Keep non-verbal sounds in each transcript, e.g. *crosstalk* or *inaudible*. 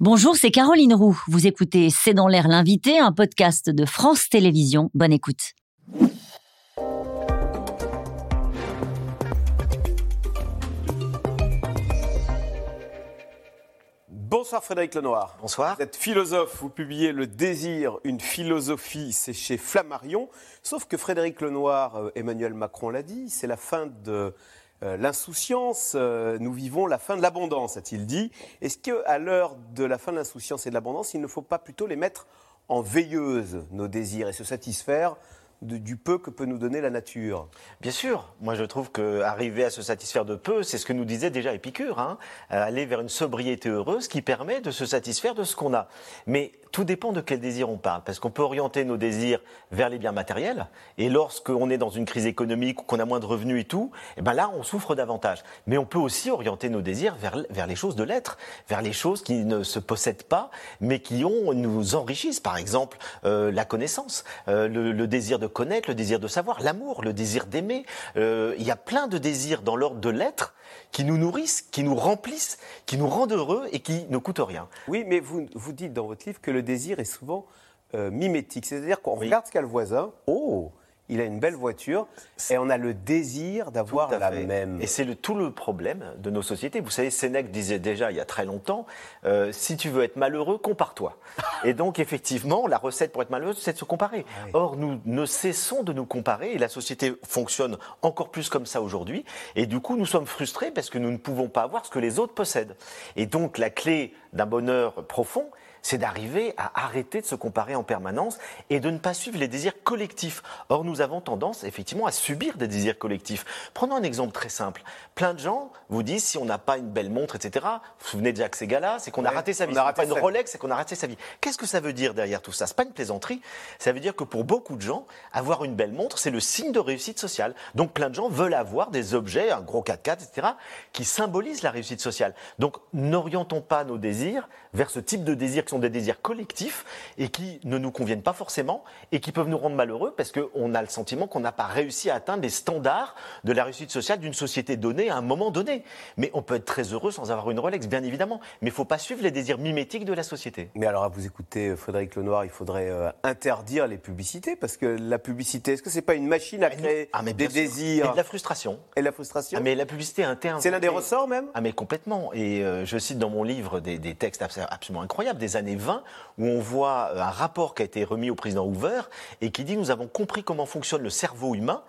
Bonjour, c'est Caroline Roux. Vous écoutez C'est dans l'air l'invité, un podcast de France Télévisions. Bonne écoute. Bonsoir Frédéric Lenoir. Bonsoir. Vous êtes philosophe, vous publiez Le désir, une philosophie, c'est chez Flammarion. Sauf que Frédéric Lenoir, euh, Emmanuel Macron l'a dit, c'est la fin de l'insouciance, euh, nous vivons la fin de l'abondance, a-t-il dit. Est-ce qu'à l'heure de la fin de l'insouciance et de l'abondance, il ne faut pas plutôt les mettre en veilleuse, nos désirs, et se satisfaire du peu que peut nous donner la nature? Bien sûr, moi je trouve qu'arriver à se satisfaire de peu, c'est ce que nous disait déjà Épicure, hein. aller vers une sobriété heureuse qui permet de se satisfaire de ce qu'on a. Mais tout dépend de quel désir on parle, parce qu'on peut orienter nos désirs vers les biens matériels, et lorsqu'on est dans une crise économique ou qu'on a moins de revenus et tout, eh ben là on souffre davantage. Mais on peut aussi orienter nos désirs vers, vers les choses de l'être, vers les choses qui ne se possèdent pas, mais qui nous enrichissent. Par exemple, euh, la connaissance, euh, le, le, désir de connaître, le désir de savoir, l'amour, le désir d'aimer. Euh, il y a plein de désirs dans l'ordre de l'être qui nous nourrissent, qui nous remplissent, qui nous rendent heureux et qui ne coûtent rien. Oui, mais vous, vous dites dans votre livre que le désir est souvent euh, mimétique. C'est-à-dire qu'on regarde ce qu'a le voisin, oh, il a une belle voiture et on a le désir d'avoir la même. Et c'est le, tout le problème de nos sociétés. Vous savez, Sénèque disait déjà il y a très longtemps, euh, si tu veux être malheureux, compare-toi. *laughs* et donc effectivement, la recette pour être malheureux, c'est de se comparer. Or, nous ne cessons de nous comparer et la société fonctionne encore plus comme ça aujourd'hui. Et du coup, nous sommes frustrés parce que nous ne pouvons pas avoir ce que les autres possèdent. Et donc, la clé d'un bonheur profond, c'est d'arriver à arrêter de se comparer en permanence et de ne pas suivre les désirs collectifs. Or, nous avons tendance effectivement à subir des désirs collectifs. Prenons un exemple très simple. Plein de gens vous disent si on n'a pas une belle montre, etc. Vous vous souvenez de Jacques Segala, c'est qu'on a raté sa vie. On n'a pas une Rolex, c'est qu'on a raté sa vie. Qu'est-ce que ça veut dire derrière tout ça? C'est pas une plaisanterie. Ça veut dire que pour beaucoup de gens, avoir une belle montre, c'est le signe de réussite sociale. Donc, plein de gens veulent avoir des objets, un gros 4x4, etc., qui symbolisent la réussite sociale. Donc, n'orientons pas nos désirs vers ce type de désir qui sont des désirs collectifs et qui ne nous conviennent pas forcément et qui peuvent nous rendre malheureux parce qu'on a le sentiment qu'on n'a pas réussi à atteindre les standards de la réussite sociale d'une société donnée à un moment donné. Mais on peut être très heureux sans avoir une Rolex, bien évidemment. Mais il ne faut pas suivre les désirs mimétiques de la société. Mais alors, à vous écouter, euh, Frédéric Lenoir, il faudrait euh, interdire les publicités parce que la publicité, est-ce que c'est pas une machine à créer ah, des désirs? Et de la frustration. Et la frustration? Ah, Mais la publicité interne. C'est l'un des ressorts même? Ah, mais complètement. Et euh, je cite dans mon livre des, des textes absolument incroyables des années 20 où on voit euh, un rapport qui a été remis au président Hoover et qui dit nous avons compris comment fonctionne le cerveau humain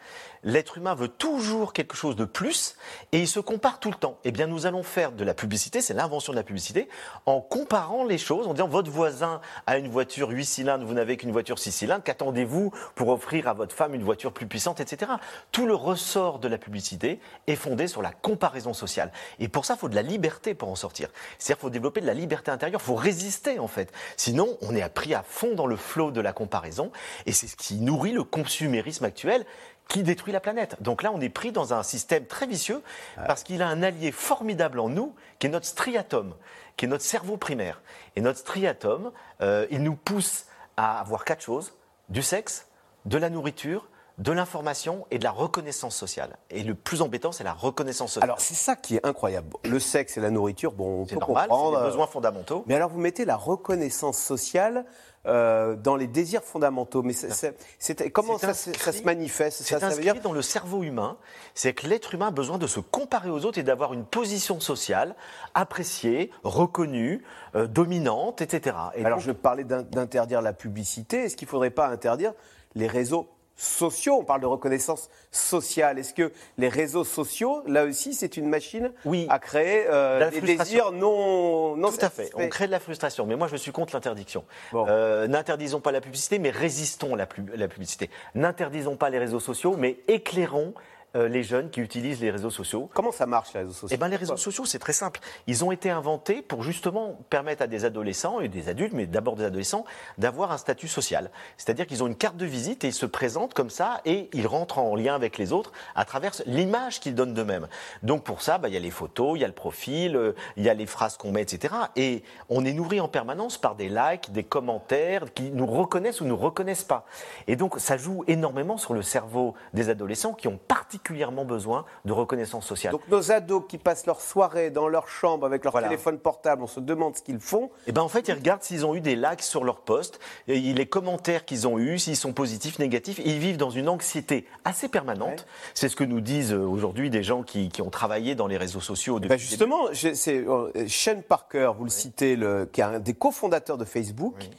l'être humain veut toujours quelque chose de plus et il se compare tout le temps. Eh bien, nous allons faire de la publicité, c'est l'invention de la publicité, en comparant les choses, en disant votre voisin a une voiture 8 cylindres, vous n'avez qu'une voiture 6 cylindres, qu'attendez-vous pour offrir à votre femme une voiture plus puissante, etc. Tout le ressort de la publicité est fondé sur la comparaison sociale. Et pour ça, il faut de la liberté pour en sortir. C'est-à-dire qu'il faut développer de la liberté intérieure, il faut résister en fait. Sinon, on est pris à fond dans le flot de la comparaison et c'est ce qui nourrit le consumérisme actuel qui détruit la planète. Donc là, on est pris dans un système très vicieux parce qu'il a un allié formidable en nous, qui est notre striatum, qui est notre cerveau primaire. Et notre striatum, euh, il nous pousse à avoir quatre choses du sexe, de la nourriture, de l'information et de la reconnaissance sociale. Et le plus embêtant, c'est la reconnaissance sociale. Alors, c'est ça qui est incroyable. Le sexe et la nourriture, bon, on peut normal, comprendre. C'est des besoins fondamentaux. Mais alors, vous mettez la reconnaissance sociale euh, dans les désirs fondamentaux. Mais c'est, comment ça, se manifeste C'est inscrit dire... dans le cerveau humain. C'est que l'être humain a besoin de se comparer aux autres et d'avoir une position sociale appréciée, reconnue, euh, dominante, etc. Et Alors, je parlais d'interdire la publicité. Est-ce qu'il ne faudrait pas interdire les réseaux sociaux, on parle de reconnaissance sociale. Est-ce que les réseaux sociaux, là aussi, c'est une machine à créer euh, des désirs non, non Tout à fait, on crée de la frustration. Mais moi, je suis contre l'interdiction. Euh, n'interdisons pas la publicité, mais résistons à la, la publicité. N'interdisons pas les réseaux sociaux, mais éclairons euh, les jeunes qui utilisent les réseaux sociaux. Comment ça marche les réseaux sociaux Eh ben, les réseaux sociaux, c'est très simple. Ils ont été inventés pour justement permettre à des adolescents et des adultes, mais d'abord des adolescents, d'avoir un statut social. C'est-à-dire qu'ils ont une carte de visite et ils se présentent comme ça et ils rentrent en lien avec les autres à travers l'image qu'ils donnent d'eux-mêmes. Donc pour ça, bah, il y a les photos, il y a le profil, euh, il y a les phrases qu'on met, etc. Et on est nourri en permanence par des likes, des commentaires qui nous reconnaissent ou nous reconnaissent pas. Et donc ça joue énormément sur le cerveau des adolescents qui ont particulièrement particulièrement besoin de reconnaissance sociale. Donc nos ados qui passent leur soirée dans leur chambre avec leur téléphone portable, on se demande ce qu'ils font. Et eh ben en fait, ils regardent s'ils ont eu des likes sur leur post, et les commentaires qu'ils ont eus, s'ils sont positifs, négatifs. ils vivent dans une anxiété assez permanente. C'est ce que nous disent euh, aujourd'hui des gens qui, ont travaillé dans les réseaux sociaux. Ben justement, c'est euh, Shane Parker, vous le citez, le, qui est un des cofondateurs de Facebook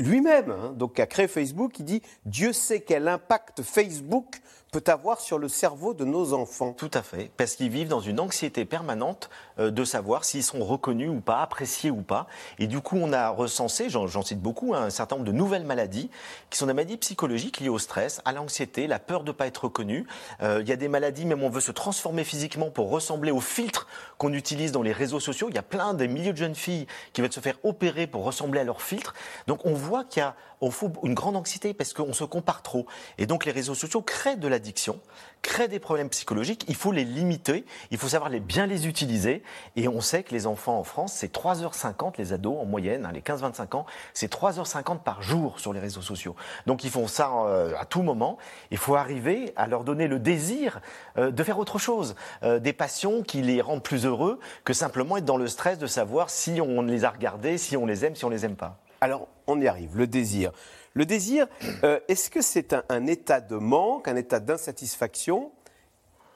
lui-même, hein, donc qui a créé Facebook, il dit Dieu sait quel impact Facebook peut avoir sur le cerveau de nos enfants. Tout à fait, parce qu'ils vivent dans une anxiété permanente euh, de savoir s'ils sont reconnus ou pas, appréciés ou pas. Et du coup, on a recensé, j'en cite beaucoup, hein, un certain nombre de nouvelles maladies qui sont des maladies psychologiques liées au stress, à l'anxiété, la peur de ne pas être reconnu. Euh, il y a des maladies, même on veut se transformer physiquement pour ressembler aux filtres qu'on utilise dans les réseaux sociaux. Il y a plein des milliers de jeunes filles qui veulent se faire opérer pour ressembler à leurs filtres. Donc on voit qu'il y a on fout une grande anxiété parce qu'on se compare trop. Et donc les réseaux sociaux créent de l'addiction, créent des problèmes psychologiques. Il faut les limiter, il faut savoir les, bien les utiliser. Et on sait que les enfants en France, c'est 3h50, les ados en moyenne, hein, les 15-25 ans, c'est 3h50 par jour sur les réseaux sociaux. Donc ils font ça euh, à tout moment. Il faut arriver à leur donner le désir euh, de faire autre chose, euh, des passions qui les rendent plus heureux que simplement être dans le stress de savoir si on les a regardés, si on les aime, si on les aime pas. Alors, on y arrive, le désir. Le désir, euh, est-ce que c'est un, état de manque, un état d'insatisfaction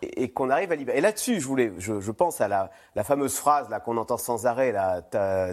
et, qu'on arrive à libérer? Et là-dessus, je, voulais, je, pense à la, fameuse phrase qu'on entend sans arrêt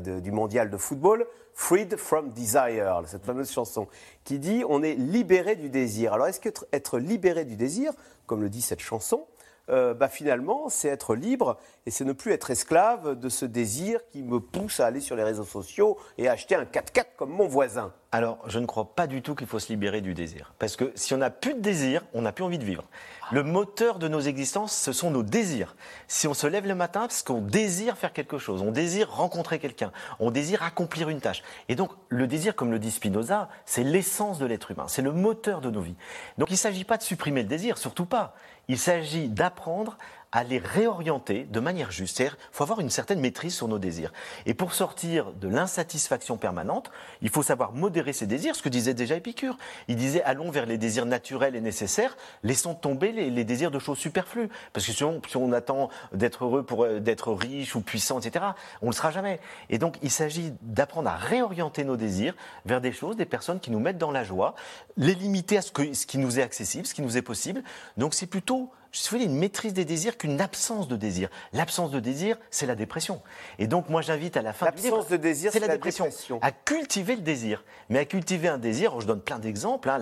du mondial de football, Freed from Desire, cette fameuse chanson, qui dit on est libéré du désir. Alors, est-ce qu'être être libéré du désir, comme le dit cette chanson, euh, bah, finalement, c'est être libre et c'est ne plus être esclave de ce désir qui me pousse à aller sur les réseaux sociaux et acheter un 4x4 comme mon voisin. Alors, je ne crois pas du tout qu'il faut se libérer du désir. Parce que si on n'a plus de désir, on n'a plus envie de vivre. Le moteur de nos existences, ce sont nos désirs. Si on se lève le matin, parce qu'on désire faire quelque chose, on désire rencontrer quelqu'un, on désire accomplir une tâche. Et donc, le désir, comme le dit Spinoza, c'est l'essence de l'être humain, c'est le moteur de nos vies. Donc, il ne s'agit pas de supprimer le désir, surtout pas. Il s'agit d'apprendre à les réorienter de manière juste. Il faut avoir une certaine maîtrise sur nos désirs. Et pour sortir de l'insatisfaction permanente, il faut savoir modérer ses désirs, ce que disait déjà Épicure. Il disait allons vers les désirs naturels et nécessaires, laissons tomber les, désirs de choses superflues. Parce que si on, attend d'être heureux pour euh, d'être riche ou puissant, etc., on ne le sera jamais. Et donc il s'agit d'apprendre à réorienter nos désirs vers des choses, des personnes qui nous mettent dans la joie, les limiter à ce, que, ce qui nous est accessible, ce qui nous est possible. Donc c'est plutôt je suis une maîtrise des désirs qu'une absence de désir. L'absence de désir, c'est la dépression. Et donc, moi, j'invite à la fin L'absence de désir, c'est la, dépression. À cultiver le désir. Mais à cultiver un désir, je donne plein d'exemples, hein,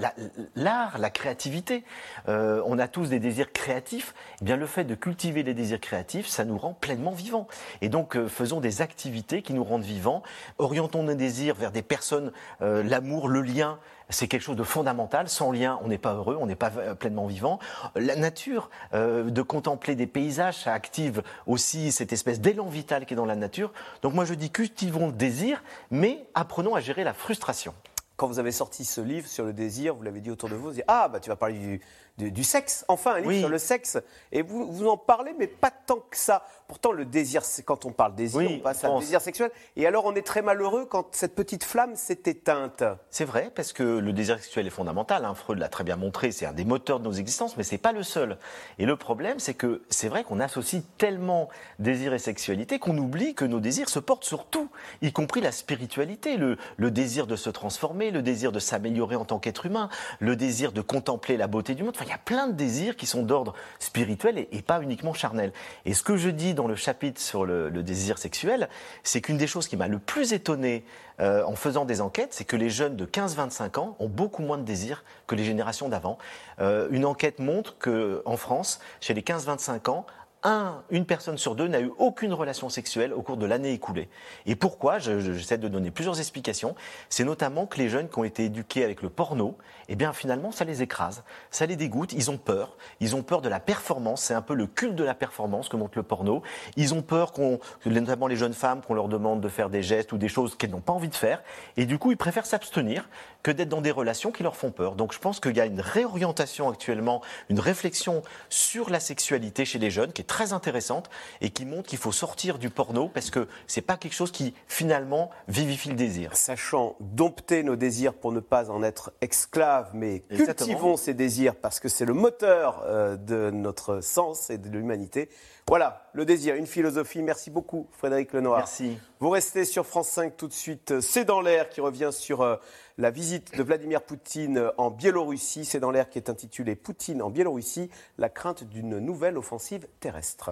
l'art, la, créativité. Euh, on a tous des désirs créatifs. Eh bien, le fait de cultiver les désirs créatifs, ça nous rend pleinement vivants. Et donc, euh, faisons des activités qui nous rendent vivants. Orientons nos désirs vers des personnes, euh, l'amour, le lien, c'est quelque chose de fondamental. Sans lien, on n'est pas heureux, on n'est pas euh, pleinement vivant. La nature, euh, de contempler des paysages, ça active aussi cette espèce d'élan vital qui est dans la nature. Donc moi je dis cultivons le désir, mais apprenons à gérer la frustration. Quand vous avez sorti ce livre sur le désir, vous l'avez dit autour de vous, vous dites, ah bah tu vas parler du, du, sexe, enfin un livre sur le sexe, et vous, vous en parlez, mais pas tant que ça. Pourtant, le désir, quand on parle désir, on passe à désir sexuel. Et alors, on est très malheureux quand cette petite flamme s'est éteinte. C'est vrai, parce que le désir sexuel est fondamental. Hein. Freud l'a très bien montré, c'est un des moteurs de nos existences, mais c'est pas le seul. Et le problème, c'est que c'est vrai qu'on associe tellement désir et sexualité qu'on oublie que nos désirs se portent sur tout, y compris la spiritualité, le, le désir de se transformer, le désir de s'améliorer en tant qu'être humain, le désir de contempler la beauté du monde. Enfin, il y a plein de désirs qui sont d'ordre spirituel et, pas uniquement charnel. Et ce que je dis dans le chapitre sur le, désir sexuel, c'est qu'une des choses qui m'a le plus étonné euh, en faisant des enquêtes, c'est que les jeunes de 15-25 ans ont beaucoup moins de désir que les générations d'avant. Euh, une enquête montre qu'en France, chez les 15-25 ans, un, une personne sur deux n'a eu aucune relation sexuelle au cours de l'année écoulée. Et pourquoi J'essaie de donner plusieurs explications. C'est notamment que les jeunes qui ont été éduqués avec le porno, eh bien finalement ça les écrase, ça les dégoûte, ils ont peur, ils ont peur de la performance, c'est un peu le culte de la performance que montre le porno. Ils ont peur qu'on, notamment les jeunes femmes, qu'on leur demande de faire des gestes ou des choses qu'elles n'ont pas envie de faire, et du coup ils préfèrent s'abstenir que d'être dans des relations qui leur font peur. Donc je pense qu'il y a une réorientation actuellement, une réflexion sur la sexualité chez les jeunes qui très intéressantes et qui montrent qu'il faut sortir du porno parce que c'est pas quelque chose qui finalement vivifie le désir. Sachant dompter nos désirs pour ne pas en être esclaves, mais cultivons ces désirs parce que c'est le moteur euh, de notre sens et de l'humanité. Voilà, le désir, une philosophie. Merci beaucoup, Frédéric Lenoir. Merci. Vous restez sur France 5 tout de suite. C'est dans l'air qui revient sur euh, la visite de Vladimir Poutine en Biélorussie. C'est dans l'air qui est intitulé Poutine en Biélorussie, la crainte d'une nouvelle offensive terrestre.